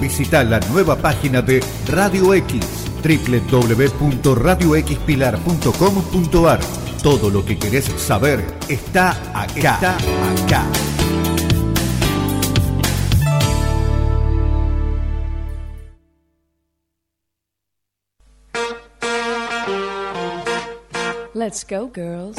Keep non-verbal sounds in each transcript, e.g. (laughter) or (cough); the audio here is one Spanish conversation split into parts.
Visita la nueva página de Radio X, www.radioxpilar.com.ar. Todo lo que querés saber está acá. Está acá. Let's go, girls.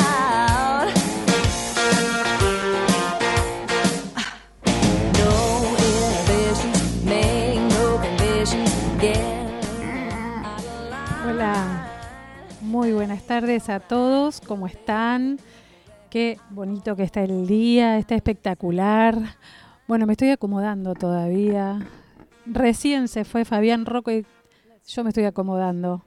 Muy buenas tardes a todos, ¿cómo están? Qué bonito que está el día, está espectacular. Bueno, me estoy acomodando todavía. Recién se fue Fabián Rocco y yo me estoy acomodando.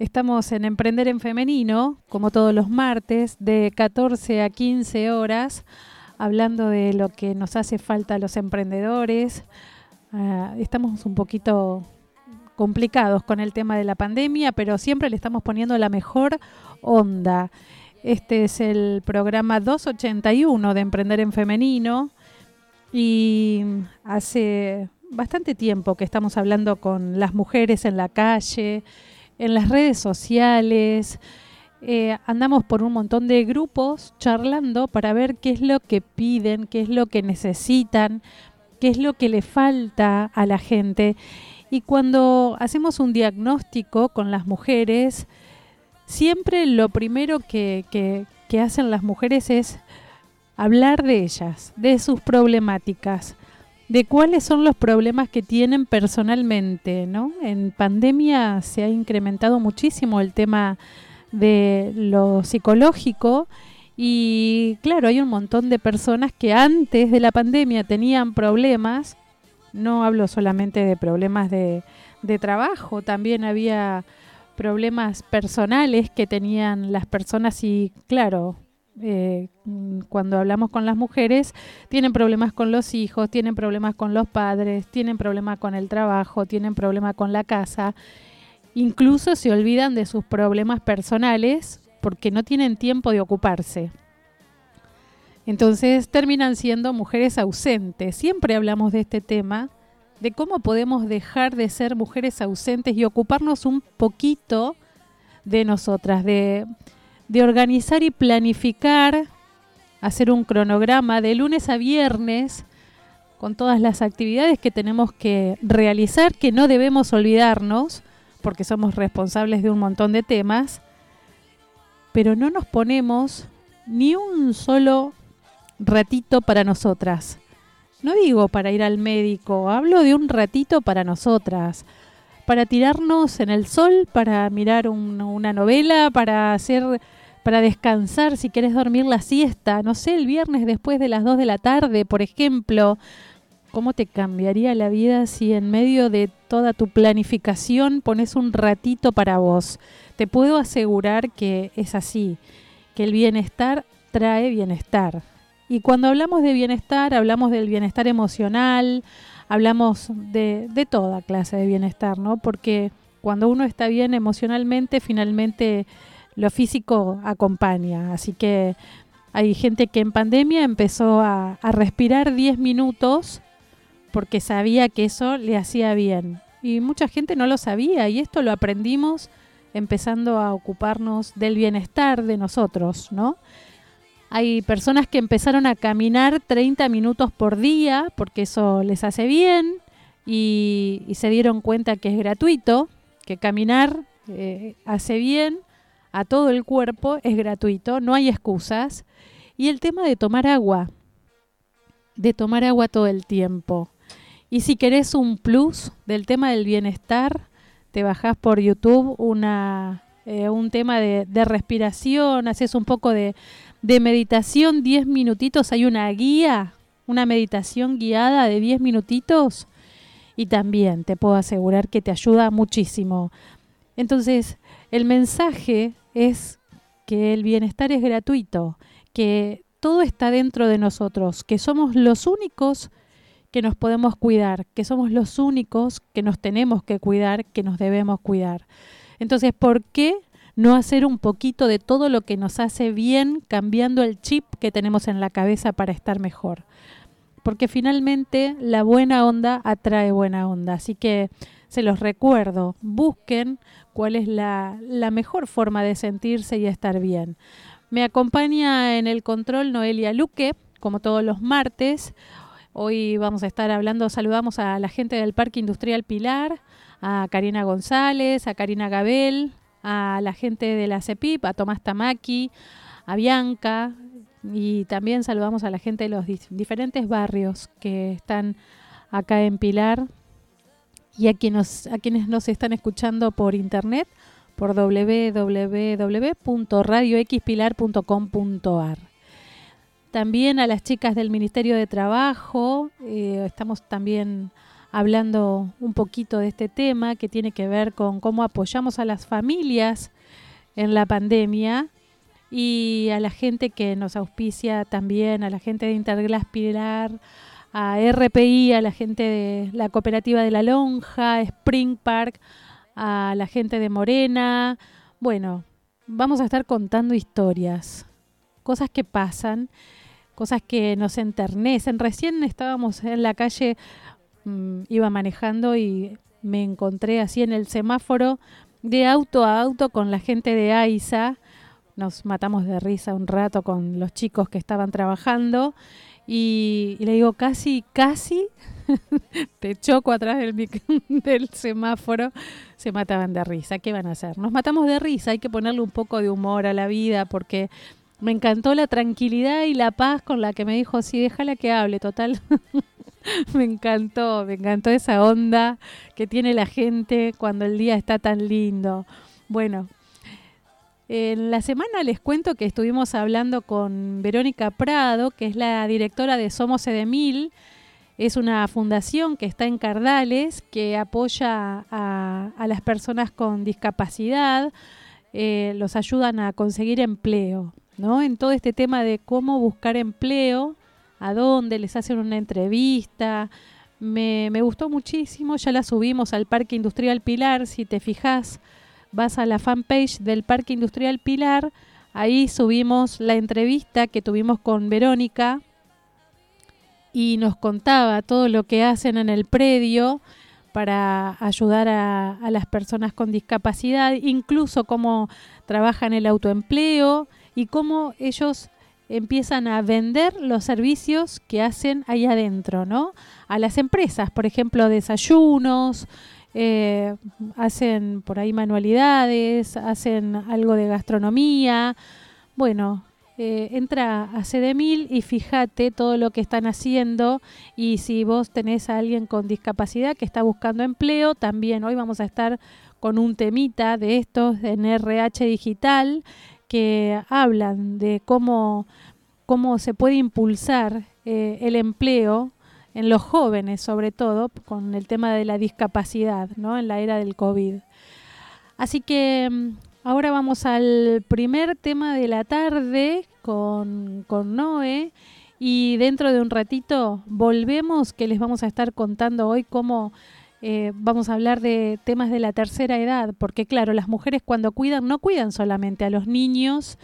Estamos en Emprender en Femenino, como todos los martes, de 14 a 15 horas, hablando de lo que nos hace falta a los emprendedores. Ah, estamos un poquito complicados con el tema de la pandemia, pero siempre le estamos poniendo la mejor onda. Este es el programa 281 de Emprender en Femenino y hace bastante tiempo que estamos hablando con las mujeres en la calle, en las redes sociales. Eh, andamos por un montón de grupos charlando para ver qué es lo que piden, qué es lo que necesitan, qué es lo que le falta a la gente. Y cuando hacemos un diagnóstico con las mujeres, siempre lo primero que, hacen las mujeres es hablar de ellas, de sus problemáticas, de cuáles son los problemas que tienen personalmente, ¿no? En pandemia se ha incrementado muchísimo el tema de lo psicológico y claro, hay un montón de personas que antes de la pandemia tenían problemas, no hablo solamente de problemas de, trabajo, también había problemas personales que tenían las personas y claro, eh, cuando hablamos con las mujeres, tienen problemas con los hijos, tienen problemas con los padres, tienen problemas con el trabajo, tienen problemas con la casa, incluso se olvidan de sus problemas personales porque no tienen tiempo de ocuparse. Entonces terminan siendo mujeres ausentes. Siempre hablamos de este tema, de cómo podemos dejar de ser mujeres ausentes y ocuparnos un poquito de nosotras, de, organizar y planificar, hacer un cronograma de lunes a viernes con todas las actividades que tenemos que realizar, que no debemos olvidarnos, porque somos responsables de un montón de temas, pero no nos ponemos ni un solo ratito para nosotras. No digo para ir al médico, hablo de un ratito para nosotras, para tirarnos en el sol, para mirar un- una novela, para hacer para descansar, si querés dormir la siesta, no sé, el viernes después de las 2 de la tarde, por ejemplo. ¿Cómo te cambiaría la vida si en medio de toda tu planificación pones un ratito para vos? Te puedo asegurar que es así, que el bienestar trae bienestar. Y cuando hablamos de bienestar, hablamos del bienestar emocional, hablamos de, de toda clase de bienestar, ¿no? Porque cuando uno está bien emocionalmente, finalmente lo físico acompaña. Así que hay gente que en pandemia empezó a, a respirar 10 minutos porque sabía que eso le hacía bien. Y mucha gente no lo sabía y esto lo aprendimos empezando a ocuparnos del bienestar de nosotros, ¿no? Hay personas que empezaron a caminar 30 minutos por día porque eso les hace bien y, se dieron cuenta que es gratuito, que caminar eh, hace bien a todo el cuerpo, es gratuito, no hay excusas. Y el tema de tomar agua, de tomar agua todo el tiempo. Y si querés un plus del tema del bienestar, te bajás por YouTube una, eh, un tema de respiración, haces un poco de, de meditación, 10 minutitos, hay una guía, una meditación guiada de 10 minutitos y también te puedo asegurar que te ayuda muchísimo. Entonces, el mensaje es que el bienestar es gratuito, que todo está dentro de nosotros, que somos los únicos que nos podemos cuidar, que somos los únicos que nos tenemos que cuidar, que nos debemos cuidar. Entonces, ¿por qué no hacer un poquito de todo lo que nos hace bien cambiando el chip que tenemos en la cabeza para estar mejor? Porque finalmente la buena onda atrae buena onda. Así que se los recuerdo, busquen cuál es la, mejor forma de sentirse y estar bien. Me acompaña en el control Noelia Luque, como todos los martes. Hoy vamos a estar hablando, saludamos a la gente del Parque Industrial Pilar, a Karina González, a Karina Gabel, a la gente de la CEPIP, a Tomás Tamaki, a Bianca y también saludamos a la gente de los diferentes barrios que están acá en Pilar y a quienes, a quienes nos están escuchando por internet por www.radioxpilar.com.ar. También a las chicas del Ministerio de Trabajo, eh, estamos también hablando un poquito de este tema que tiene que ver con cómo apoyamos a las familias en la pandemia y a la gente que nos auspicia también, a la gente de Interglass Pilar, a RPI, a la gente de la cooperativa de la Lonja, Spring Park, a la gente de Morena. Bueno, vamos a estar contando historias, cosas que pasan, cosas que nos enternecen. Recién estábamos en la calle, mmm, iba manejando y me encontré así en el semáforo de auto a auto con la gente de AISA. Nos matamos de risa un rato con los chicos que estaban trabajando y, le digo, casi, casi (laughs) te choco atrás (laughs) del, semáforo, se mataban de risa. ¿Qué van a hacer? Nos matamos de risa, hay que ponerle un poco de humor a la vida porque me encantó la tranquilidad y la paz con la que me dijo, sí, déjala que hable, total. (laughs) me encantó, me encantó esa onda que tiene la gente cuando el día está tan lindo. Bueno, en la semana les cuento que estuvimos hablando con Verónica Prado, que es la directora de Somos Edemil, es una fundación que está en Cardales, que apoya a, las personas con discapacidad, eh, los ayudan a conseguir empleo, ¿no? En todo este tema de cómo buscar empleo, a dónde, les hacen una entrevista. Me, me gustó muchísimo, ya la subimos al Parque Industrial Pilar, si te fijas, vas a la fanpage del Parque Industrial Pilar, ahí subimos la entrevista que tuvimos con Verónica, y nos contaba todo lo que hacen en el predio para ayudar a, a, las personas con discapacidad, incluso cómo trabajan el autoempleo y cómo ellos empiezan a vender los servicios que hacen ahí adentro, ¿no? A las empresas, por ejemplo, desayunos, eh, hacen por ahí manualidades, hacen algo de gastronomía. Bueno, eh, entra a Cedemil y fíjate todo lo que están haciendo y si vos tenés a alguien con discapacidad que está buscando empleo, también hoy vamos a estar con un temita de estos en RH Digital que hablan de cómo, cómo se puede impulsar eh, el empleo en los jóvenes, sobre todo con el tema de la discapacidad, ¿no? En la era del COVID. Así que mm, Ahora vamos al primer tema de la tarde con, con Noé y dentro de un ratito volvemos que les vamos a estar contando hoy cómo eh, vamos a hablar de temas de la tercera edad, porque claro, las mujeres cuando cuidan no cuidan solamente a los niños,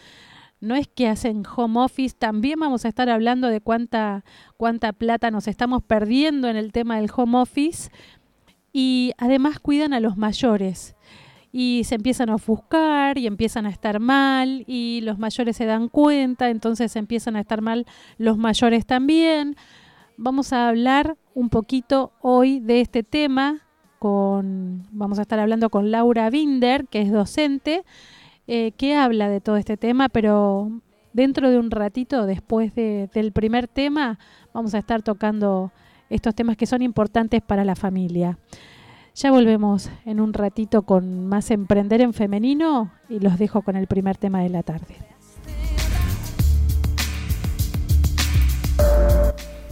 no es que hacen home office, también vamos a estar hablando de cuánta, cuánta plata nos estamos perdiendo en el tema del home office y además cuidan a los mayores y se empiezan a ofuscar y empiezan a estar mal y los mayores se dan cuenta, entonces empiezan a estar mal los mayores también. Vamos a hablar un poquito hoy de este tema con vamos a estar hablando con Laura Binder, que es docente, eh, que habla de todo este tema, pero dentro de un ratito, después de, del primer tema, vamos a estar tocando estos temas que son importantes para la familia. Ya volvemos en un ratito con más Emprender en Femenino y los dejo con el primer tema de la tarde.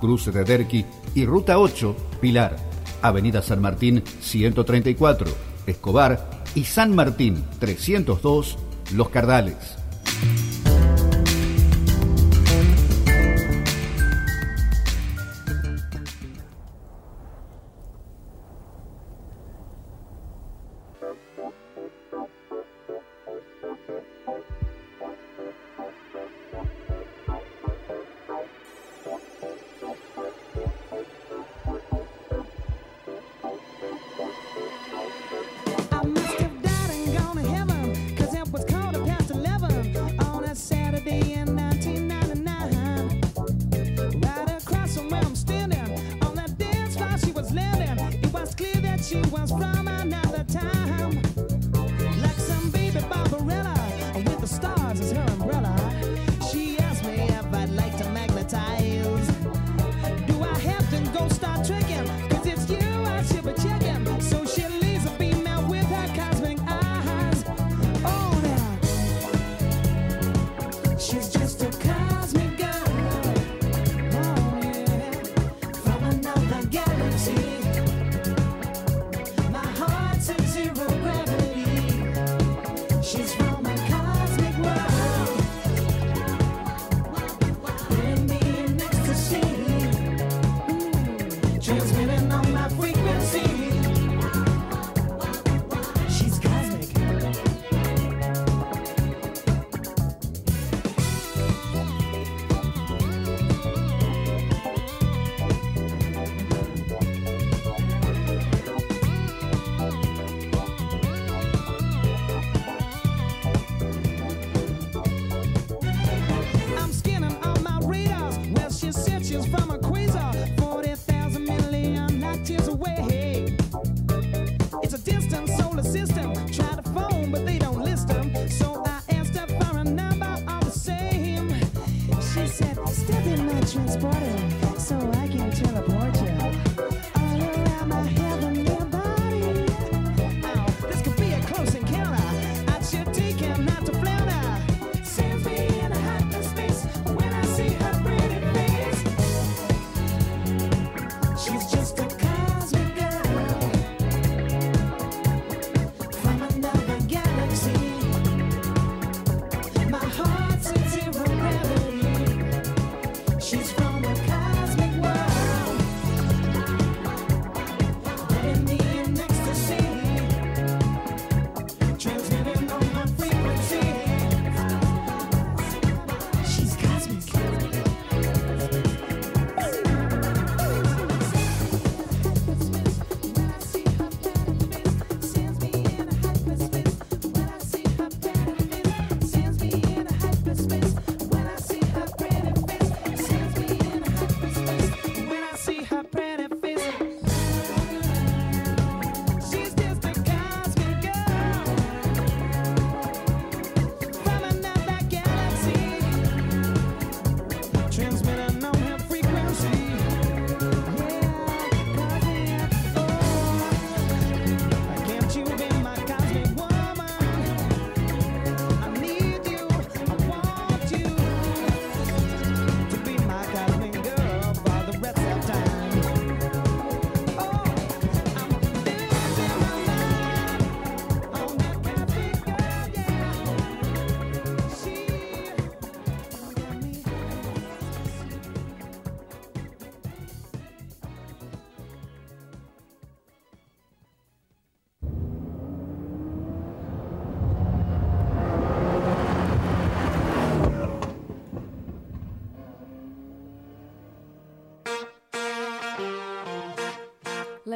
Cruce de Derqui y Ruta 8, Pilar, Avenida San Martín 134, Escobar y San Martín 302, Los Cardales.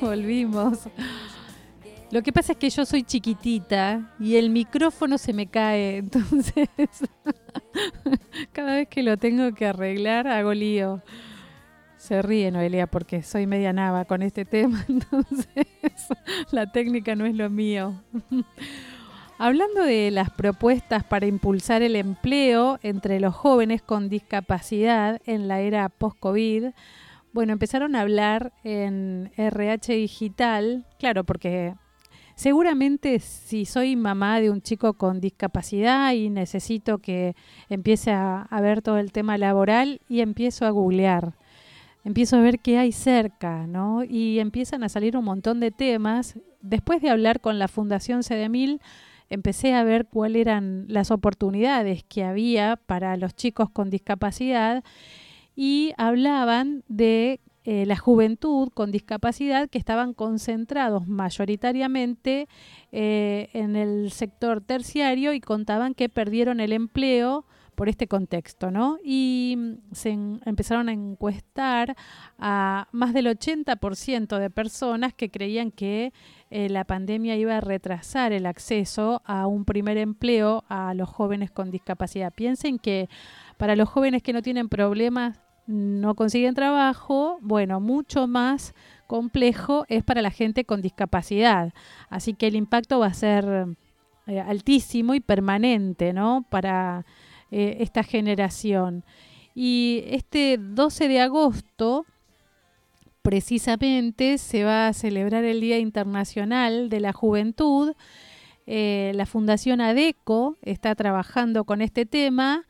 Volvimos. Lo que pasa es que yo soy chiquitita y el micrófono se me cae, entonces (laughs) cada vez que lo tengo que arreglar hago lío. Se ríe Noelia porque soy media nava con este tema, (laughs) entonces la técnica no es lo mío. Hablando de las propuestas para impulsar el empleo entre los jóvenes con discapacidad en la era post-COVID, bueno, empezaron a hablar en RH Digital, claro, porque seguramente si soy mamá de un chico con discapacidad y necesito que empiece a, ver todo el tema laboral y empiezo a googlear, empiezo a ver qué hay cerca, ¿no? Y empiezan a salir un montón de temas. Después de hablar con la Fundación Cedemil, empecé a ver cuáles eran las oportunidades que había para los chicos con discapacidad y hablaban de eh, la juventud con discapacidad que estaban concentrados mayoritariamente eh, en el sector terciario y contaban que perdieron el empleo por este contexto, ¿no? Y mm, se empezaron a encuestar a más del 80% de personas que creían que eh, la pandemia iba a retrasar el acceso a un primer empleo a los jóvenes con discapacidad. Piensen que para los jóvenes que no tienen problemas, no consiguen trabajo, bueno, mucho más complejo es para la gente con discapacidad. Así que el impacto va a ser eh, altísimo y permanente, ¿no? Para eh, esta generación. Y este 12 de agosto, precisamente, se va a celebrar el Día Internacional de la Juventud. Eh, la Fundación ADECO está trabajando con este tema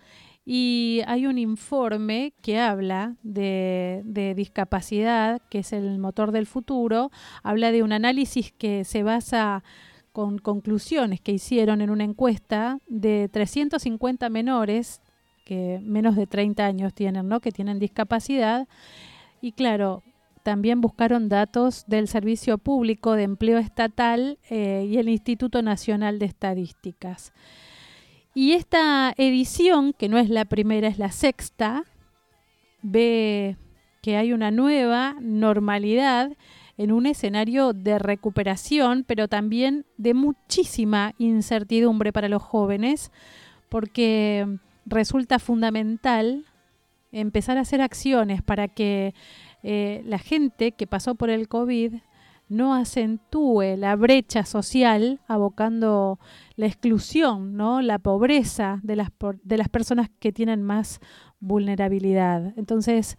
y hay un informe que habla de, discapacidad, que es el motor del futuro, habla de un análisis que se basa con conclusiones que hicieron en una encuesta de 350 menores que menos de 30 años tienen, ¿no? que tienen discapacidad y claro, también buscaron datos del Servicio Público de Empleo Estatal eh, y el Instituto Nacional de Estadísticas. Y esta edición, que no es la primera, es la sexta, ve que hay una nueva normalidad en un escenario de recuperación, pero también de muchísima incertidumbre para los jóvenes, porque resulta fundamental empezar a hacer acciones para que eh, la gente que pasó por el COVID no acentúe la brecha social, abocando la exclusión, ¿no? la pobreza de las, de las personas que tienen más vulnerabilidad. Entonces,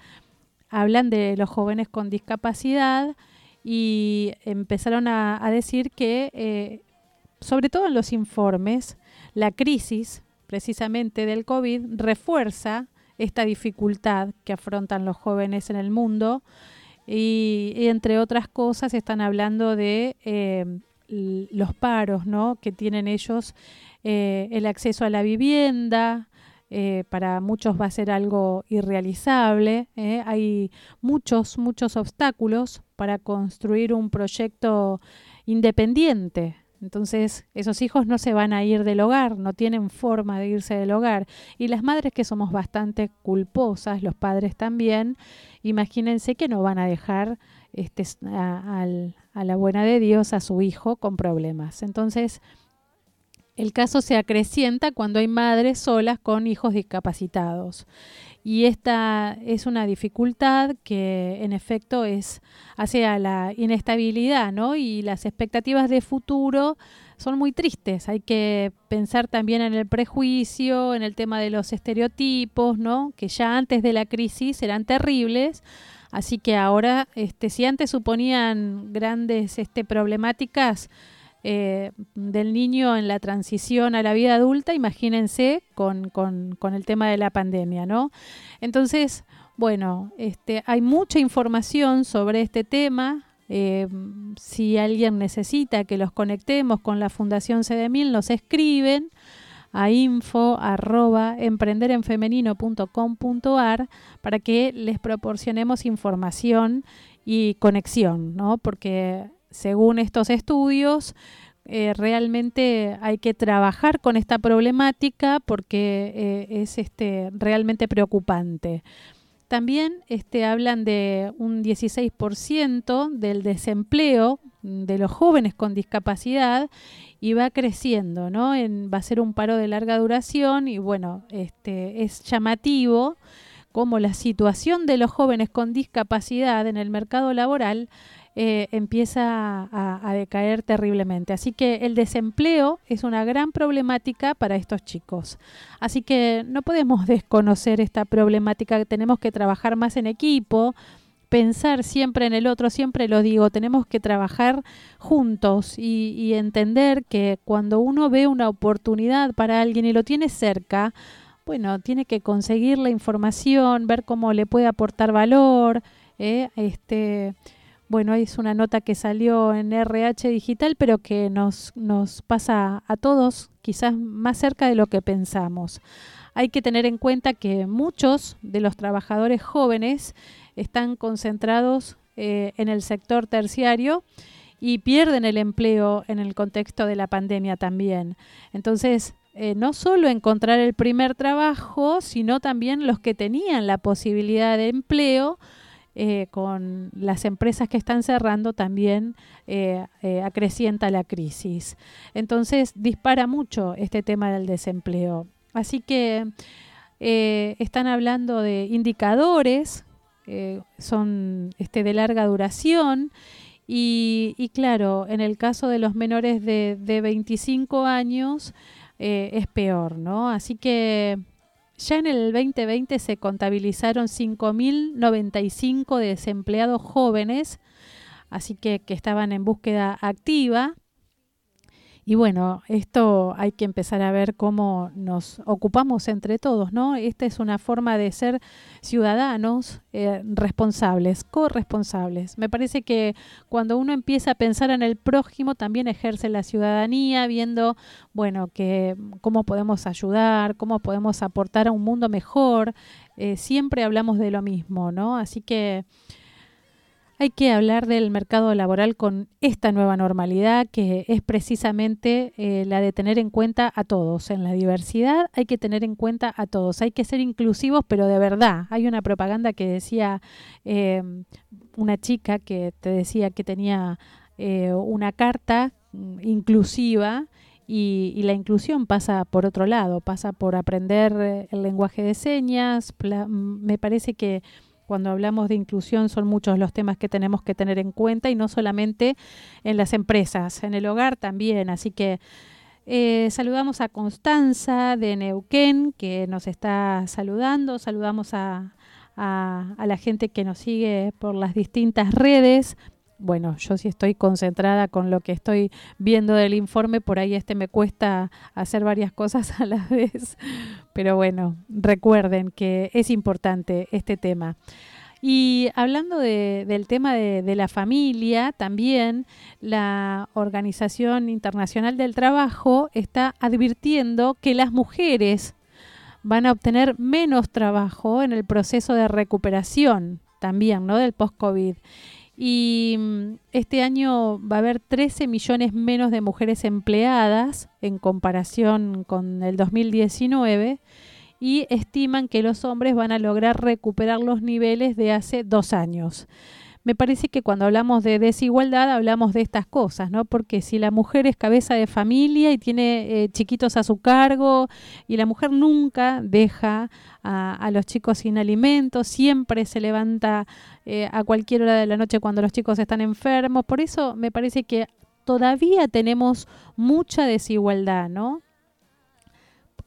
hablan de los jóvenes con discapacidad y empezaron a, a decir que, eh, sobre todo en los informes, la crisis precisamente del COVID refuerza esta dificultad que afrontan los jóvenes en el mundo y, entre otras cosas están hablando de eh, los paros ¿no? que tienen ellos, eh, el acceso a la vivienda, eh, para muchos va a ser algo irrealizable. Hay muchos, muchos obstáculos para construir un proyecto independiente. Entonces, esos hijos no se van a ir del hogar, no tienen forma de irse del hogar. Y las madres que somos bastante culposas, los padres también, imagínense que no van a dejar este, a, a la buena de Dios a su hijo con problemas. Entonces, el caso se acrecienta cuando hay madres solas con hijos discapacitados. Y esta es una dificultad que en efecto es hacia la inestabilidad, ¿no? Y las expectativas de futuro son muy tristes. Hay que pensar también en el prejuicio, en el tema de los estereotipos, ¿no? Que ya antes de la crisis eran terribles. Así que ahora, este, si antes suponían grandes este, problemáticas, eh, del niño en la transición a la vida adulta, imagínense con, con- el tema de la pandemia, ¿no? Entonces, bueno, este, hay mucha información sobre este tema. eh, si alguien necesita que los conectemos con la Fundación Cedemil, nos escriben a info para que les proporcionemos información y conexión, ¿no? Porque según estos estudios, eh, realmente hay que trabajar con esta problemática porque eh, es este, realmente preocupante. También este, hablan de un 16% del desempleo de los jóvenes con discapacidad y va creciendo, ¿no? Va a ser un paro de larga duración y bueno, este, es llamativo cómo la situación de los jóvenes con discapacidad en el mercado laboral eh, empieza a, decaer terriblemente. Así que el desempleo es una gran problemática para estos chicos. Así que no podemos (laughs) desconocer esta problemática, tenemos que trabajar más en equipo, pensar siempre en el otro, siempre lo digo, tenemos que trabajar juntos y, y entender que cuando uno ve una oportunidad para alguien y lo tiene cerca, bueno, tiene que conseguir la información, ver cómo le puede aportar valor, ¿eh? este, bueno, es una nota que salió en RH Digital, pero que nos, nos pasa a todos quizás más cerca de lo que pensamos. Hay que tener en cuenta que muchos de los trabajadores jóvenes están concentrados eh, en el sector terciario y pierden el empleo en el contexto de la pandemia también. Entonces, eh, no solo encontrar el primer trabajo, sino también los que tenían la posibilidad de empleo, eh, con las empresas que están cerrando también eh, eh, acrecienta la crisis. Entonces dispara mucho este tema del desempleo. Así que están hablando de indicadores, son este, de larga duración y, claro, en el caso de los menores de, de 25 años es peor, ¿no? Así que ya en el 2020 se contabilizaron 5.095 desempleados jóvenes, así que que estaban en búsqueda activa. Y bueno, esto hay que empezar a ver cómo nos ocupamos entre todos, ¿no? Esta es una forma de ser ciudadanos eh, responsables, corresponsables. Me parece que cuando uno empieza a pensar en el prójimo, también ejerce la ciudadanía, viendo, bueno, que cómo podemos ayudar, cómo podemos aportar a un mundo mejor. Eh, siempre hablamos de lo mismo, ¿no? Así que hay que hablar del mercado laboral con esta nueva normalidad que es precisamente eh, la de tener en cuenta a todos. En la diversidad hay que tener en cuenta a todos. Hay que ser inclusivos, pero de verdad. Hay una propaganda que decía eh, una chica que te decía que tenía eh, una carta mm, inclusiva y, y la inclusión pasa por otro lado, pasa por aprender eh, el lenguaje de señas. mm, me parece que cuando hablamos de inclusión son muchos los temas que tenemos que tener en cuenta y no solamente en las empresas, en el hogar también. Así que eh, saludamos a Constanza de Neuquén que nos está saludando, saludamos a, a- a la gente que nos sigue por las distintas redes. Bueno, yo sí estoy concentrada con lo que estoy viendo del informe, por ahí este me cuesta hacer varias cosas (laughs) a la vez, pero bueno, recuerden que es importante este tema. Y hablando de- del tema de, de la familia, también la Organización Internacional del Trabajo está advirtiendo que las mujeres van a obtener menos trabajo en el proceso de recuperación también, ¿no? Del post-COVID. Y mm, este año va a haber 13 millones menos de mujeres empleadas en comparación con el 2019 y estiman que los hombres van a lograr recuperar los niveles de hace dos años. Me parece que cuando hablamos de desigualdad hablamos de estas cosas, ¿no? Porque si la mujer es cabeza de familia y tiene eh, chiquitos a su cargo y la mujer nunca deja a, a los chicos sin alimentos, siempre se levanta eh, a cualquier hora de la noche cuando los chicos están enfermos, por eso me parece que todavía tenemos mucha desigualdad, ¿no?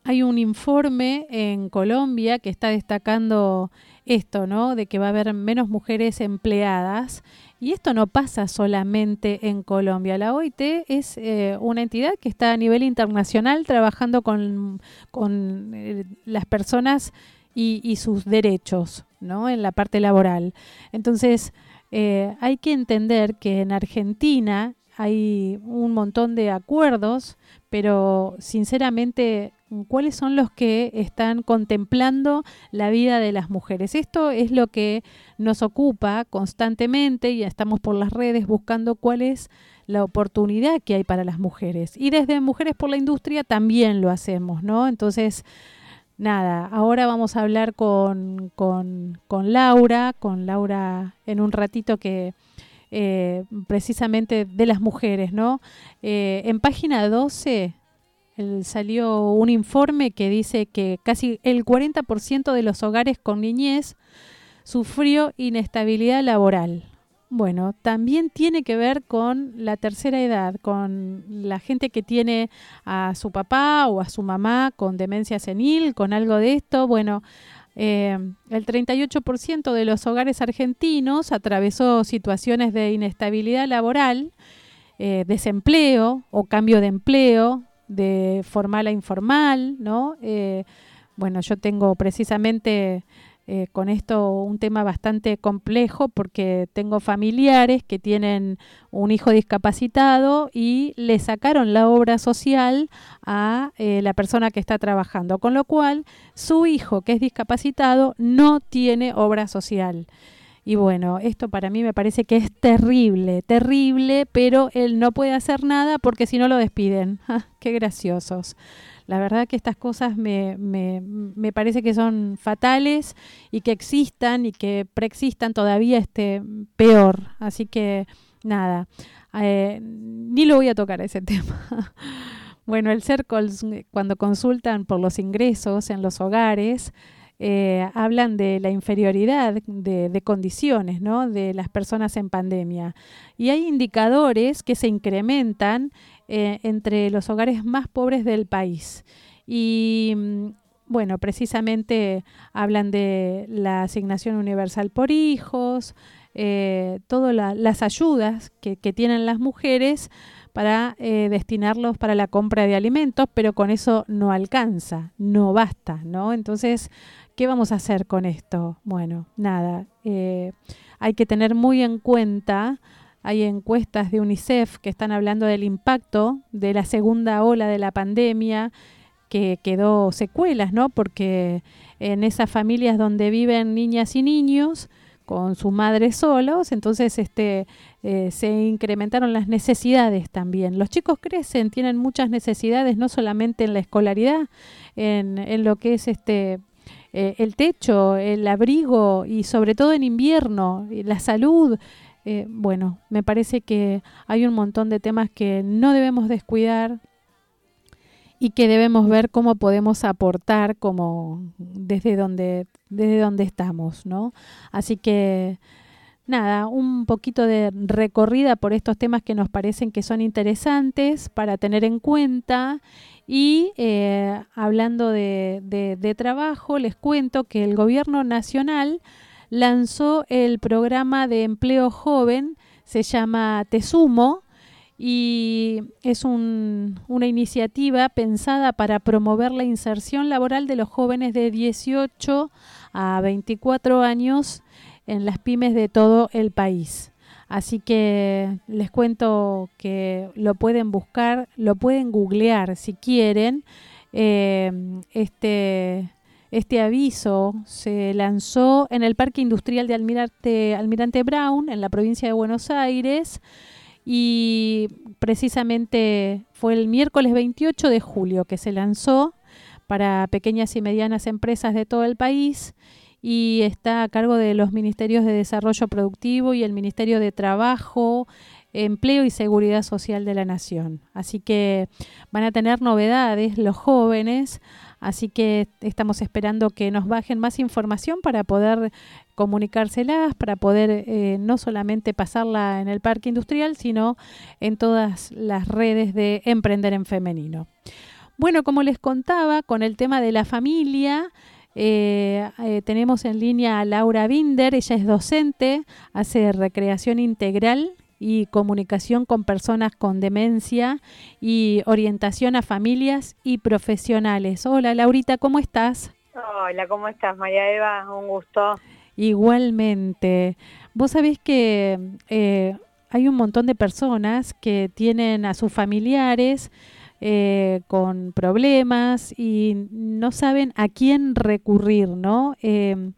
Hay un informe en Colombia que está destacando esto, ¿no? De que va a haber menos mujeres empleadas. Y esto no pasa solamente en Colombia. La OIT es eh, una entidad que está a nivel internacional trabajando con, con eh, las personas y, y sus derechos, ¿no? En la parte laboral. Entonces, eh, hay que entender que en Argentina hay un montón de acuerdos, pero sinceramente, ¿cuáles son los que están contemplando la vida de las mujeres? Esto es lo que nos ocupa constantemente y estamos por las redes buscando cuál es la oportunidad que hay para las mujeres. Y desde Mujeres por la Industria también lo hacemos, ¿no? Entonces, nada, ahora vamos a hablar con, con, con Laura, con Laura en un ratito que eh, precisamente de las mujeres, ¿no? Eh, en página 12 el- salió un informe que dice que casi el 40% de los hogares con niñez sufrió inestabilidad laboral. Bueno, también tiene que ver con la tercera edad, con la gente que tiene a su papá o a su mamá con demencia senil, con algo de esto. Bueno, eh, el 38% de los hogares argentinos atravesó situaciones de inestabilidad laboral, eh, desempleo o cambio de empleo, de formal a informal, ¿no? Eh, bueno, yo tengo precisamente eh, con esto un tema bastante complejo porque tengo familiares que tienen un hijo discapacitado y le sacaron la obra social a eh, la persona que está trabajando, con lo cual su hijo que es discapacitado no tiene obra social. Y bueno, esto para mí me parece que es terrible, terrible, pero él no puede hacer nada porque si no lo despiden. (laughs) Ah, qué graciosos. La verdad que estas cosas me, me, me parece que son fatales y que existan y que preexistan todavía este peor. Así que nada, eh, ni lo voy a tocar ese (laughs) tema. bueno, el CERCOLS, cuando consultan por los ingresos en los hogares, eh, hablan de la inferioridad de, condiciones de las personas en pandemia. Y hay indicadores que se incrementan eh, entre los hogares más pobres del país. Y mm, bueno, precisamente hablan de la asignación universal por hijos, eh, todas la- las ayudas que, que tienen las mujeres para eh, destinarlos para la compra de alimentos, pero con eso no alcanza, no basta, ¿no? Entonces, ¿qué vamos a hacer con esto? Bueno, nada, eh, hay que tener muy en cuenta, hay encuestas de UNICEF que están hablando del impacto de la segunda ola de la pandemia, que quedó secuelas, ¿no? Porque en esas familias donde viven niñas y niños, con sus madres solos, entonces este, eh, se incrementaron las necesidades también. Los chicos crecen, tienen muchas necesidades, no solamente en la escolaridad, en, en lo que es este eh, el techo, el abrigo y sobre todo en invierno, y la salud. Eh, bueno, me parece que hay un montón de temas que no debemos descuidar y que debemos ver cómo podemos aportar como desde donde desde donde estamos, ¿no? Así que nada, un poquito de recorrida por estos temas que nos parecen que son interesantes para tener en cuenta. Y eh, hablando de, trabajo, les cuento que el gobierno nacional lanzó el programa de empleo joven, se llama Te Sumo, y es un- una iniciativa pensada para promover la inserción laboral de los jóvenes de 18 a 24 años en las pymes de todo el país. Así que les cuento que lo pueden buscar, lo pueden googlear si quieren. Eh, este, este aviso se lanzó en el Parque Industrial de Almirante, Almirante Brown, en la provincia de Buenos Aires, y precisamente fue el miércoles 28 de julio que se lanzó para pequeñas y medianas empresas de todo el país y está a cargo de los Ministerios de Desarrollo Productivo y el Ministerio de Trabajo, Empleo y Seguridad Social de la Nación. Así que van a tener novedades los jóvenes, así que estamos esperando que nos bajen más información para poder comunicárselas, para poder eh, no solamente pasarla en el parque industrial, sino en todas las redes de Emprender en Femenino. Bueno, como les contaba, con el tema de la familia, eh, eh, tenemos en línea a Laura Binder, ella es docente, hace recreación integral y comunicación con personas con demencia y orientación a familias y profesionales. Hola Laurita, ¿cómo estás? Hola, ¿cómo estás, María Eva? Un gusto. Igualmente. Vos sabés que eh, hay un montón de personas que tienen a sus familiares eh, con problemas y no saben a quién recurrir, ¿no? Eh,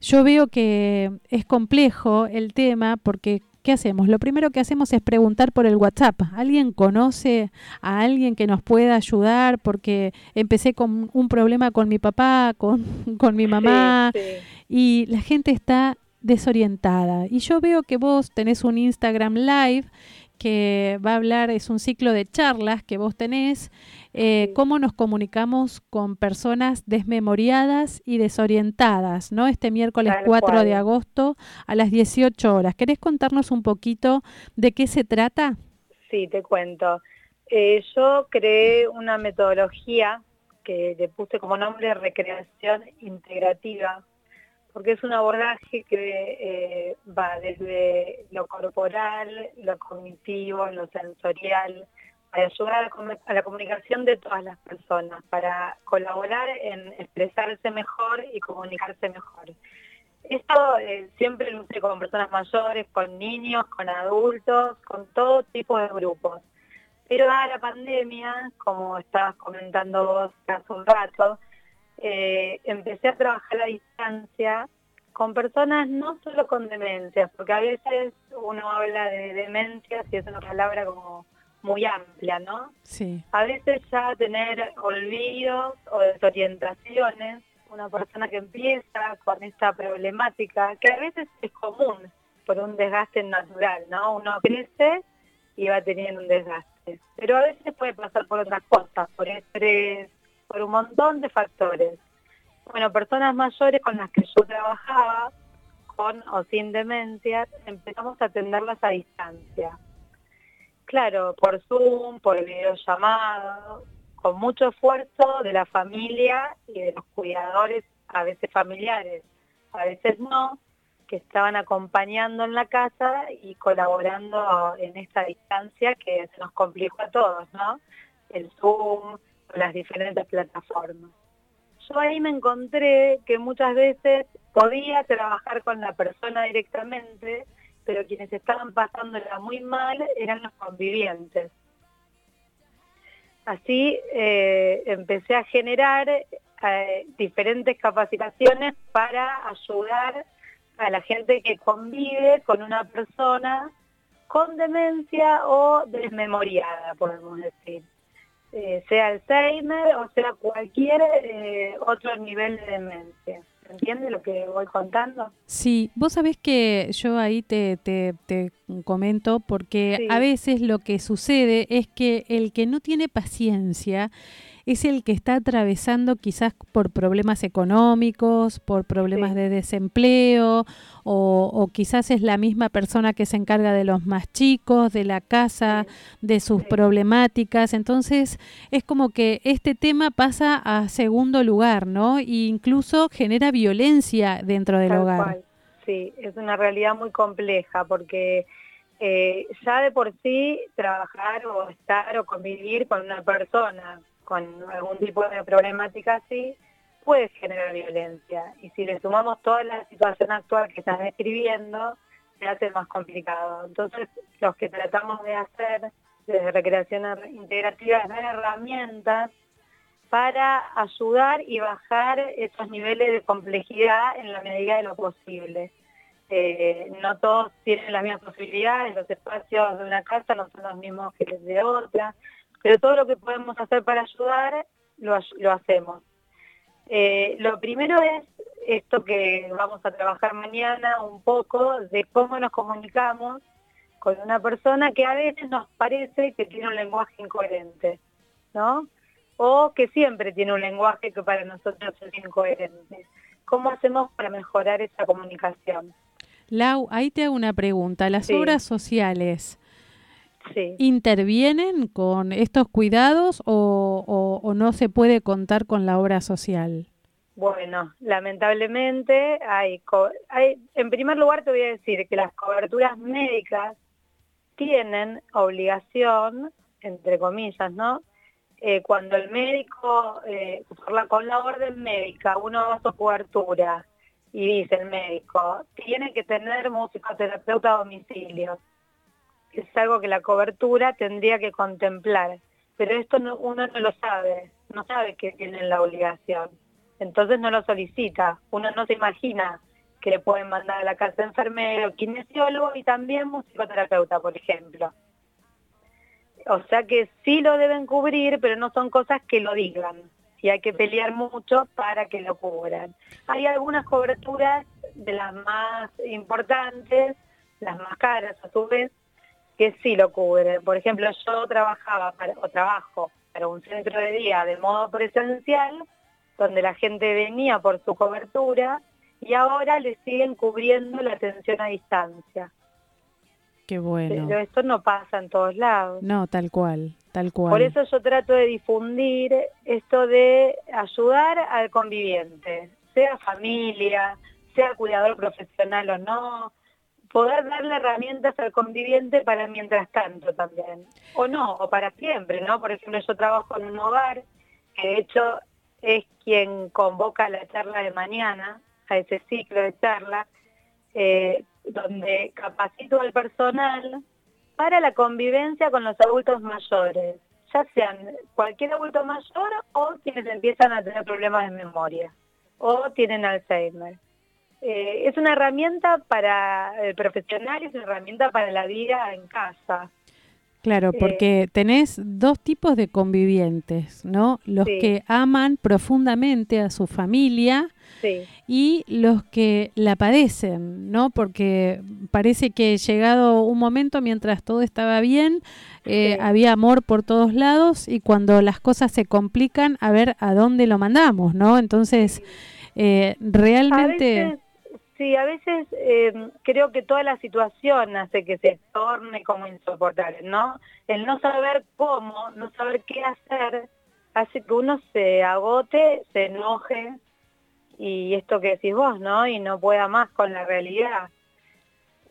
yo veo que es complejo el tema porque ¿qué hacemos? Lo primero que hacemos es preguntar por el WhatsApp. ¿Alguien conoce a alguien que nos pueda ayudar? Porque empecé con un problema con mi papá, con, (laughs) con mi mamá, Sí, sí. y la gente está desorientada. Y yo veo que vos tenés un Instagram Live que va a hablar, es un ciclo de charlas que vos tenés, eh, Sí. cómo nos comunicamos con personas desmemoriadas y desorientadas, ¿no? Este miércoles Tal 4 de agosto a las 18 horas. ¿Querés contarnos un poquito de qué se trata? Sí, te cuento. Eh, yo creé una metodología que le puse como nombre recreación integrativa, porque es un abordaje que eh, va desde lo corporal, lo cognitivo, lo sensorial, para ayudar a la, comu- a la comunicación de todas las personas, para colaborar en expresarse mejor y comunicarse mejor. Esto eh, siempre lo hice con personas mayores, con niños, con adultos, con todo tipo de grupos. Pero dada la pandemia, como estabas comentando vos hace un rato, eh, empecé a trabajar a distancia con personas no solo con demencias, porque a veces uno habla de demencias y es una palabra como muy amplia, ¿no? Sí. A veces ya tener olvidos o desorientaciones, una persona que empieza con esta problemática, que a veces es común por un desgaste natural, ¿no? Uno crece y va teniendo un desgaste, pero a veces puede pasar por otras cosas, por estrés, por un montón de factores. Bueno, personas mayores con las que yo trabajaba, con o sin demencia, empezamos a atenderlas a distancia. Claro, por Zoom, por videollamado, con mucho esfuerzo de la familia y de los cuidadores, a veces familiares, a veces no, que estaban acompañando en la casa y colaborando en esta distancia que se nos complicó a todos, ¿no? El Zoom, las diferentes plataformas. Yo ahí me encontré que muchas veces podía trabajar con la persona directamente, pero quienes estaban pasándola muy mal eran los convivientes. Así eh, empecé a generar eh, diferentes capacitaciones para ayudar a la gente que convive con una persona con demencia o desmemoriada, podemos decir. Eh, sea Alzheimer o sea cualquier eh, otro nivel de demencia. ¿Se entiende lo que voy contando? Sí, vos sabés que yo ahí te, te, te comento porque Sí. a veces lo que sucede es que el que no tiene paciencia es el que está atravesando quizás por problemas económicos, por problemas Sí. de desempleo, o, o quizás es la misma persona que se encarga de los más chicos, de la casa, de sus Sí. problemáticas. Entonces es como que este tema pasa a segundo lugar, ¿no? E incluso genera violencia dentro del Tal hogar. cual. Sí, es una realidad muy compleja porque eh, ya de por sí trabajar o estar o convivir con una persona con algún tipo de problemática así puede generar violencia. Y si le sumamos toda la situación actual que estás describiendo, se hace más complicado. Entonces, los que tratamos de hacer desde recreación integrativa es dar herramientas para ayudar y bajar esos niveles de complejidad en la medida de lo posible. Eh, no todos tienen las mismas posibilidades, los espacios de una casa no son los mismos que los de otra, pero todo lo que podemos hacer para ayudar lo, hacemos. Eh, lo primero es esto que vamos a trabajar mañana un poco de cómo nos comunicamos con una persona que a veces nos parece que tiene un lenguaje incoherente, ¿no? O que siempre tiene un lenguaje que para nosotros es incoherente. ¿Cómo hacemos para mejorar esa comunicación? Lau, ahí te hago una pregunta. ¿Las Sí. obras sociales Sí. intervienen con estos cuidados o, o- o no se puede contar con la obra social? Bueno, lamentablemente hay, co- hay, en primer lugar te voy a decir que las coberturas médicas tienen obligación, entre comillas, ¿no? Eh, cuando el médico, eh, por la- con la orden médica, uno va a su cobertura y dice el médico, tiene que tener musicoterapeuta a domicilio. Es algo que la cobertura tendría que contemplar, pero esto no- uno no lo sabe, no sabe que tienen la obligación entonces no lo solicita. Uno no se imagina que le pueden mandar a la casa enfermero, kinesiólogo y también musicoterapeuta, por ejemplo. O sea que sí lo deben cubrir, pero no son cosas que lo digan. Y hay que pelear mucho para que lo cubran. Hay algunas coberturas de las más importantes, las más caras a su vez, que sí lo cubren. Por ejemplo, yo trabajaba para, o trabajo para un centro de día de modo presencial, donde la gente venía por su cobertura y ahora le siguen cubriendo la atención a distancia. Qué bueno. Pero esto no pasa en todos lados. No, tal cual, tal cual. Por eso yo trato de difundir esto de ayudar al conviviente, sea familia, sea cuidador profesional o no, poder darle herramientas al conviviente para mientras tanto también. O no, o para siempre, ¿no? Por ejemplo, yo trabajo en un hogar, que de hecho es quien convoca la charla de mañana, a ese ciclo de charla, eh, donde capacito al personal para la convivencia con los adultos mayores, ya sean cualquier adulto mayor o quienes empiezan a tener problemas de memoria o tienen Alzheimer. Eh, es una herramienta para el profesional, es una herramienta para la vida en casa. Claro, Eh, porque tenés dos tipos de convivientes, ¿no? Los Sí. que aman profundamente a su familia Sí, y los que la padecen, ¿no? Porque parece que llegado un momento mientras todo estaba bien, eh, Sí. había amor por todos lados y cuando las cosas se complican, a ver a dónde lo mandamos, ¿no? Entonces, eh, realmente... sí, a veces eh, creo que toda la situación hace que se torne como insoportable, ¿no? El no saber cómo, no saber qué hacer, hace que uno se agote, se enoje, y esto que decís vos, ¿no? Y no pueda más con la realidad.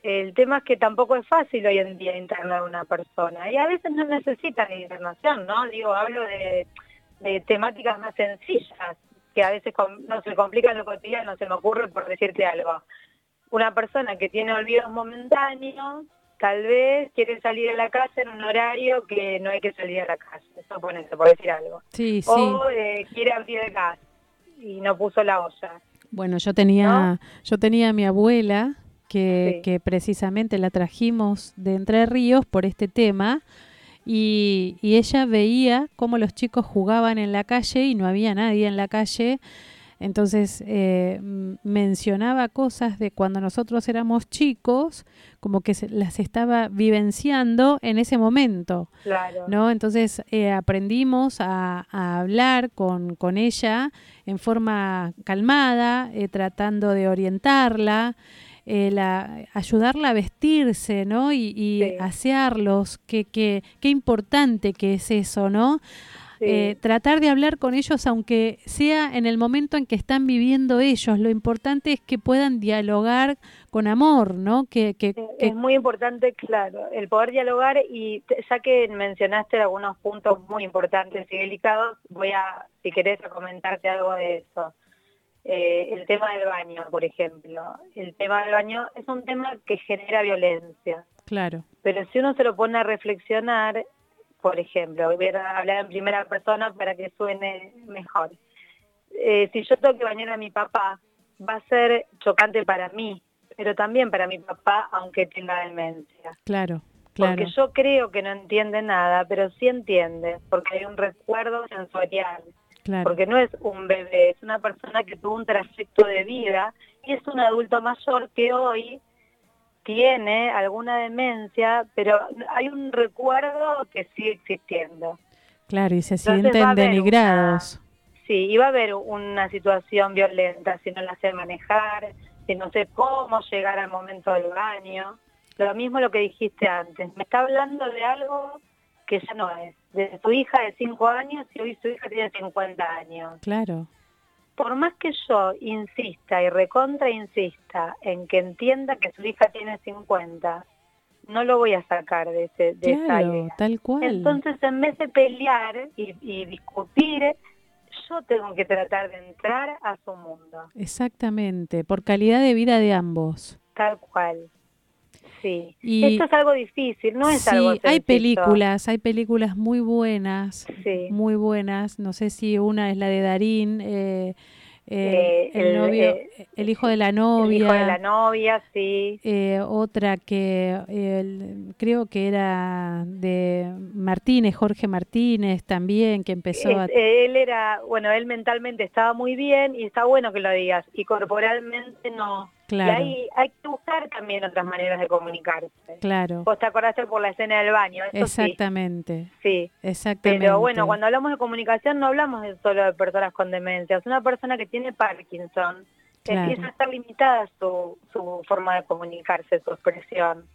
El tema es que tampoco es fácil hoy en día internar a una persona, y a veces no necesitan internación, ¿no? Digo, hablo de temáticas más sencillas, que a veces no se complican lo cotidiano, se me ocurre por decirte algo. Una persona que tiene olvidos momentáneos, tal vez quiere salir a la casa en un horario que no hay que salir a la calle, suponete, por decir algo. Sí, sí. O eh, quiere abrir el gas y no puso la olla. Bueno, yo tenía, yo tenía a mi abuela que, Sí. que precisamente la trajimos de Entre Ríos por este tema y, y ella veía cómo los chicos jugaban en la calle y no había nadie en la calle. Entonces eh, mencionaba cosas de cuando nosotros éramos chicos, como que se, las estaba vivenciando en ese momento. Claro. ¿no? Entonces eh, aprendimos a, a hablar con, con ella en forma calmada, eh, tratando de orientarla, eh, la, ayudarla a vestirse, ¿no? Y, y Sí. asearlos, qué qué- qué importante que es eso, ¿no? Sí. Eh, tratar de hablar con ellos aunque sea en el momento en que están viviendo ellos. Lo importante es que puedan dialogar con amor, ¿no? Que, que, que- Es muy importante, claro, el poder dialogar y ya que mencionaste algunos puntos muy importantes y delicados, voy a, si querés, a comentarte algo de eso. Eh, el tema del baño, por ejemplo. El tema del baño es un tema que genera violencia, claro, pero si uno se lo pone a reflexionar, por ejemplo, voy a hablar en primera persona para que suene mejor. Eh, si yo tengo que bañar a mi papá, va a ser chocante para mí, pero también para mi papá, aunque tenga demencia. claro, claro. Porque yo creo que no entiende nada, pero sí entiende, porque hay un recuerdo sensorial, claro. porque no es un bebé, es una persona que tuvo un trayecto de vida y es un adulto mayor que hoy tiene alguna demencia, pero hay un recuerdo que sigue existiendo. Claro, y se Entonces va sienten denigrados. Sí, iba a haber una situación violenta si no la sé manejar, si no sé cómo llegar al momento del baño. Lo mismo lo que dijiste antes. Me está hablando de algo que ya no es. De su hija de 5 años y hoy su hija tiene 50 años. Claro, Por más que yo insista y recontra insista en que entienda que su hija tiene 50, no lo voy a sacar de, ese, de esa claro, idea. tal cual. Entonces, en vez de pelear y, y discutir, yo tengo que tratar de entrar a su mundo, Exactamente, por calidad de vida de ambos. tal cual. Sí. Y- Esto es algo difícil, no es sí, algo hay sencillo. películas, hay películas muy buenas, Sí. muy buenas. No sé si una es la de Darín, eh, eh, Eh, el, el- novio, eh, el hijo de la El novia. hijo de la novia, sí. eh, otra que el- creo que era de Martínez, Jorge Martínez también, que empezó a... Él era, bueno, él mentalmente estaba muy bien y está bueno que lo digas, y corporalmente no. Claro. Y ahí hay que buscar también otras maneras de comunicarse. Claro, Vos te acordaste por la escena del baño, eso exactamente, sí. Sí, exactamente. pero bueno, cuando hablamos de comunicación no hablamos solo de personas con demencias. Una persona que tiene Parkinson Claro. empieza a estar limitada su, su forma de comunicarse, su expresión.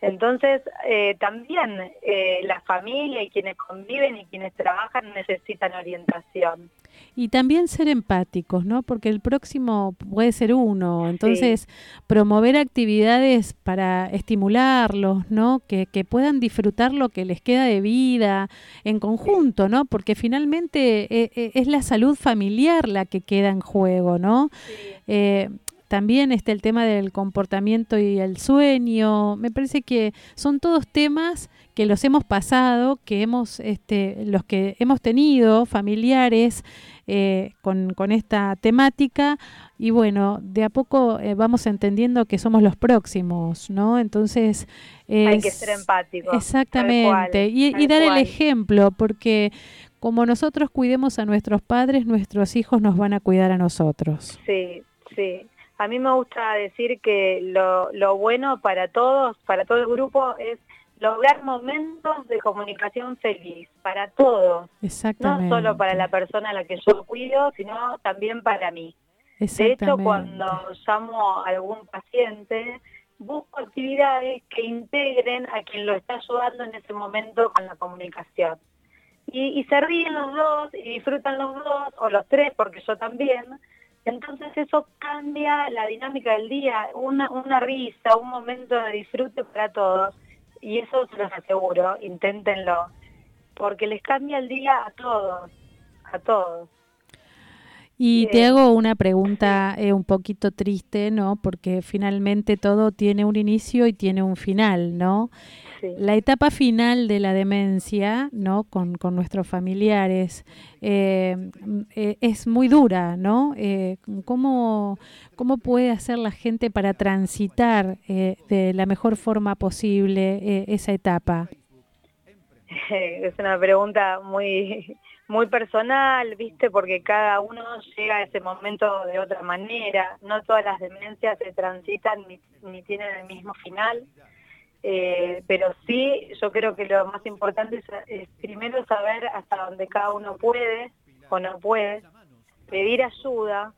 Entonces, eh, también eh, la familia y quienes conviven y quienes trabajan necesitan orientación. Y también ser empáticos, ¿no? Porque el próximo puede ser uno. Entonces, promover actividades para estimularlos, ¿no? Que, que puedan disfrutar lo que les queda de vida en conjunto, ¿no? Porque finalmente eh, eh, es la salud familiar la que queda en juego, ¿no? Eh, también está el tema del comportamiento y el sueño. Me parece que son todos temas que los hemos pasado, que hemos, este, los que hemos tenido familiares eh, con, con esta temática y bueno, de a poco eh, vamos entendiendo que somos los próximos, ¿no? Entonces Hay que ser empático. tal Exactamente, cual, y, y dar el ejemplo, porque como nosotros cuidemos a nuestros padres, nuestros hijos nos van a cuidar a nosotros. Sí, sí. A mí me gusta decir que lo, lo bueno para todos, para todo el grupo, es lograr momentos de comunicación feliz, para todos. No Exactamente. solo para la persona a la que yo cuido, sino también para mí. De hecho, cuando llamo a algún paciente, busco actividades que integren a quien lo está ayudando en ese momento con la comunicación. Y, y se ríen los dos y disfrutan los dos, o los tres, porque yo también. Entonces eso cambia la dinámica del día, una, una risa, un momento de disfrute para todos. Y eso se los aseguro, inténtenlo, porque les cambia el día a todos, a todos. Y te hago una pregunta eh, un poquito triste, ¿no? Porque finalmente todo tiene un inicio y tiene un final, ¿no? Sí. La etapa final de la demencia, ¿no? Con, con nuestros familiares, eh, eh, es muy dura, ¿no? Eh, ¿cómo, ¿Cómo puede hacer la gente para transitar de la mejor forma posible esa etapa? (laughs) Es una pregunta muy muy personal, ¿viste? Porque cada uno llega a ese momento de otra manera. No todas las demencias se transitan ni, ni tienen el mismo final. Eh, pero sí, yo creo que lo más importante es, es primero saber hasta dónde cada uno puede o no puede, pedir ayuda,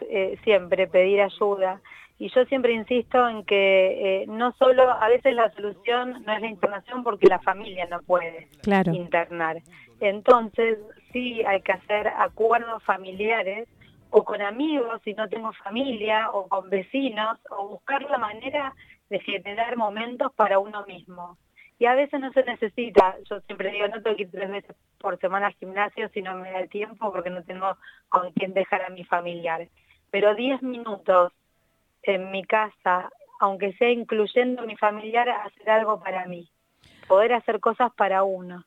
eh, siempre pedir ayuda. Y yo siempre insisto en que eh, no solo, a veces la solución no es la internación porque la familia no puede Claro, internar. Entonces, sí hay que hacer acuerdos familiares o con amigos si no tengo familia o con vecinos o buscar la manera de generar momentos para uno mismo. Y a veces no se necesita, yo siempre digo, no tengo que ir tres veces por semana al gimnasio si no me da tiempo porque no tengo con quién dejar a mi familiar. Pero 10 minutos en mi casa, aunque sea incluyendo mi familiar, hacer algo para mí. Poder hacer cosas para uno,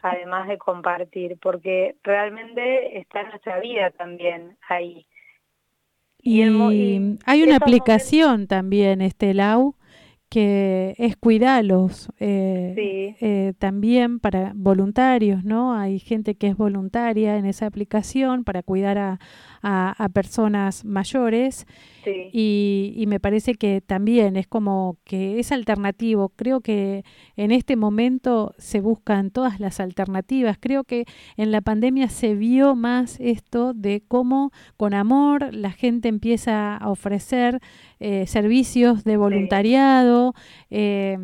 además de compartir, porque realmente está nuestra vida también ahí. Y, hay una aplicación también, este Lau, que es cuidalos, eh, Sí. eh, también para voluntarios, ¿no? Hay gente que es voluntaria en esa aplicación para cuidar a, a- a personas mayores Sí. y, y me parece que también es como que es alternativo. Creo que en este momento se buscan todas las alternativas. Creo que en la pandemia se vio más esto de cómo con amor la gente empieza a ofrecer eh, servicios de voluntariado. eh,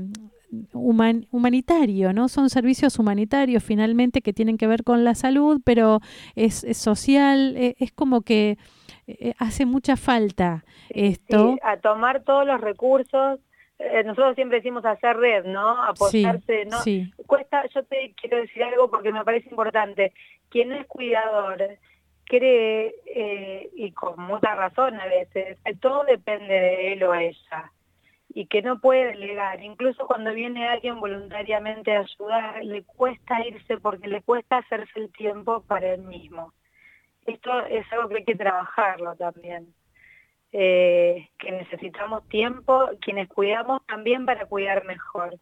human- humanitario, ¿no? Son servicios humanitarios finalmente que tienen que ver con la salud, pero es, es social, eh, es como que eh, hace mucha falta esto. Sí, a tomar todos los recursos. Eh, nosotros siempre decimos hacer red, ¿no? Sí, Apoyarse, ¿no? sí, Cuesta, yo te quiero decir algo porque me parece importante. Quien es cuidador cree, eh, y con mucha razón a veces, que todo depende de él o ella y que no puede delegar. Incluso cuando viene alguien voluntariamente a ayudar, le cuesta irse porque le cuesta hacerse el tiempo para él mismo. esto es algo que hay que trabajarlo también. Eh, que necesitamos tiempo, quienes cuidamos también para cuidar mejor.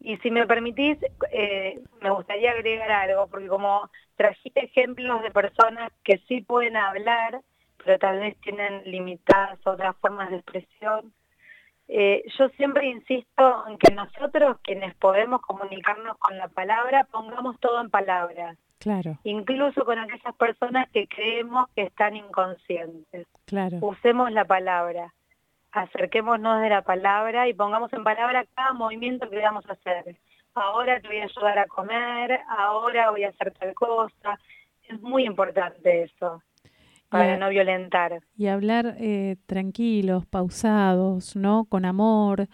Y si me permitís, eh, me gustaría agregar algo, porque como trajiste ejemplos de personas que sí pueden hablar, pero tal vez tienen limitadas otras formas de expresión, eh, yo siempre insisto en que nosotros, quienes podemos comunicarnos con la palabra, pongamos todo en palabras, Claro, incluso con aquellas personas que creemos que están inconscientes. claro. Usemos la palabra, acerquémonos de la palabra y pongamos en palabra cada movimiento que vamos a hacer. Ahora te voy a ayudar a comer, ahora voy a hacer tal cosa. Es muy importante eso, para no violentar. y hablar eh, tranquilos, pausados, ¿no? Con amor,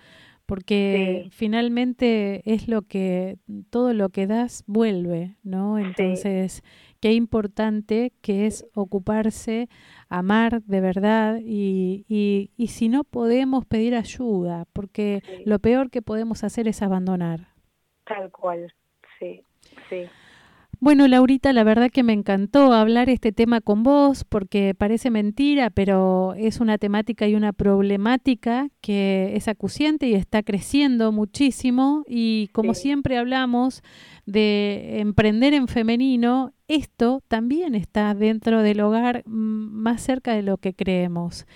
porque Sí. finalmente es lo que todo lo que das vuelve, ¿no? Entonces, qué importante que es ocuparse, amar de verdad y, y, y si no podemos pedir ayuda, porque Sí. lo peor que podemos hacer es abandonar. Tal cual, sí, sí. Bueno, Laurita, la verdad que me encantó hablar este tema con vos porque parece mentira, pero es una temática y una problemática que es acuciante y está creciendo muchísimo y como Sí. siempre hablamos de emprender en femenino, esto también está dentro del hogar mm, más cerca de lo que creemos.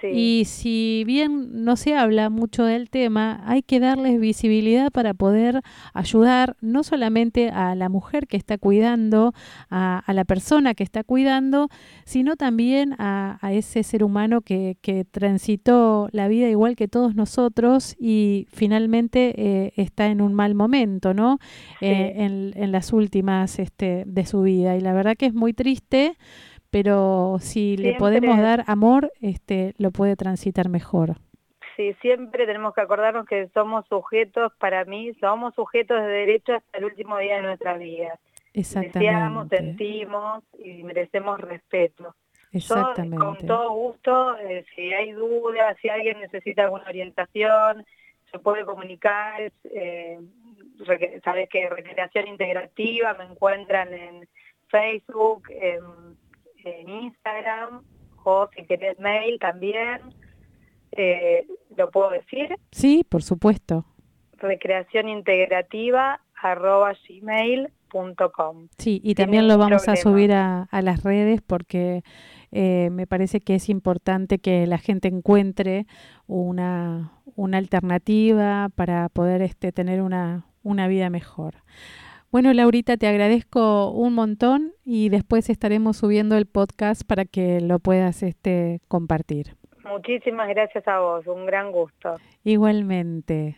sí. Y si bien no se habla mucho del tema, hay que darles visibilidad para poder ayudar no solamente a la mujer que está cuidando, a, a la persona que está cuidando, sino también a, a ese ser humano que, que transitó la vida igual que todos nosotros y finalmente eh, está en un mal momento, ¿no? Eh, en, en las últimas este, de su vida. Y la verdad que es muy triste pero si le podemos dar amor, este, lo puede transitar mejor. Sí, siempre tenemos que acordarnos que somos sujetos, para mí, somos sujetos de derecho hasta el último día de nuestra vida. Deseamos, Exactamente. sentimos y merecemos respeto. Yo, Exactamente. con todo gusto, eh, si hay dudas, si alguien necesita alguna orientación, se puede comunicar. Eh, sabes que Recreación Integrativa me encuentran en Facebook, en, en Instagram, o si querés mail también. Eh, ¿Lo puedo decir? Sí, por supuesto. Recreación Integrativa arroba gmail.com. Sí, y también lo vamos a subir a, a las redes porque eh, me parece que es importante que la gente encuentre una, una alternativa para poder este, tener una, una vida mejor. Bueno, Laurita, te agradezco un montón y después estaremos subiendo el podcast para que lo puedas este, compartir. Muchísimas gracias a vos, un gran gusto. Igualmente.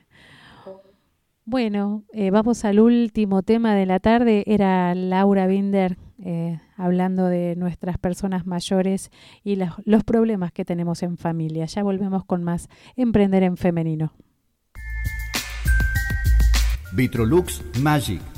Bueno, eh, vamos al último tema de la tarde. Era Laura Binder eh, hablando de nuestras personas mayores y los, los problemas que tenemos en familia. Ya volvemos con más Emprender en Femenino. Vitrolux Magic.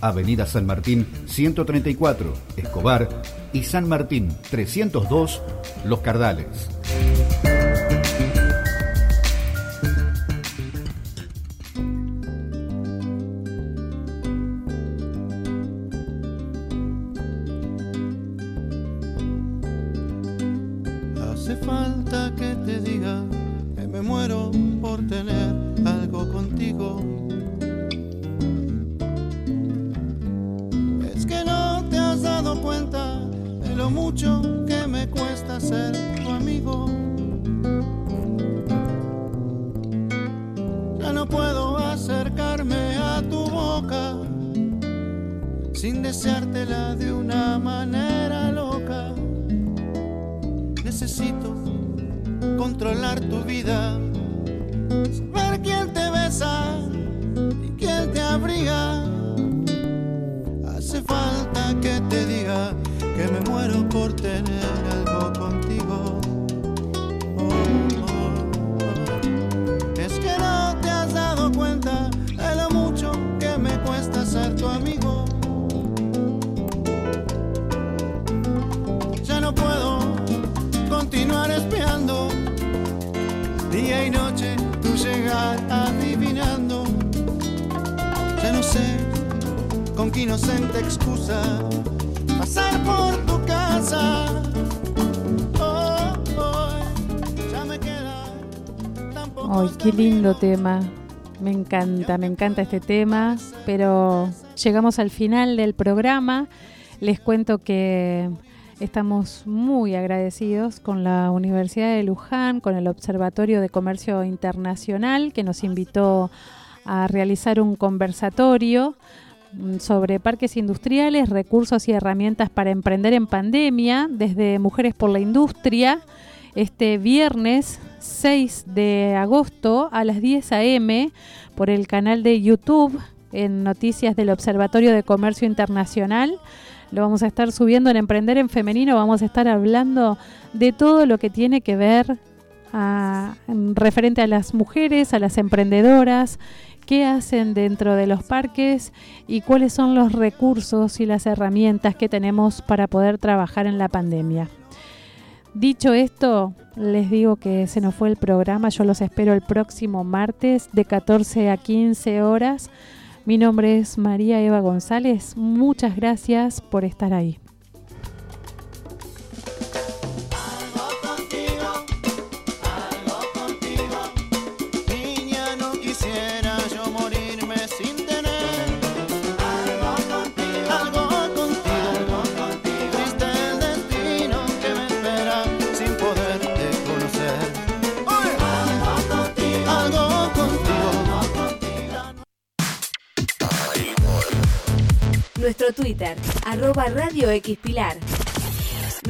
Avenida San Martín 134, Escobar y San Martín 302, Los Cardales. Tema. Me encanta, me encanta este tema, pero llegamos al final del programa. Les cuento que estamos muy agradecidos con la Universidad de Luján, con el Observatorio de Comercio Internacional, que nos invitó a realizar un conversatorio sobre parques industriales, recursos y herramientas para emprender en pandemia, desde Mujeres por la Industria, este viernes 6 de agosto a las 10 a.m. por el canal de YouTube en Noticias del Observatorio de Comercio Internacional. Lo vamos a estar subiendo en Emprender en Femenino, vamos a estar hablando de todo lo que tiene que ver a- en referente a las mujeres, a las emprendedoras, qué hacen dentro de los parques y cuáles son los recursos y las herramientas que tenemos para poder trabajar en la pandemia. Dicho esto, les digo que se nos fue el programa. Yo los espero el próximo martes de 14 a 15 horas. Mi nombre es María Eva González. Muchas gracias por estar ahí. Nuestro Twitter, arroba Radio X Pilar.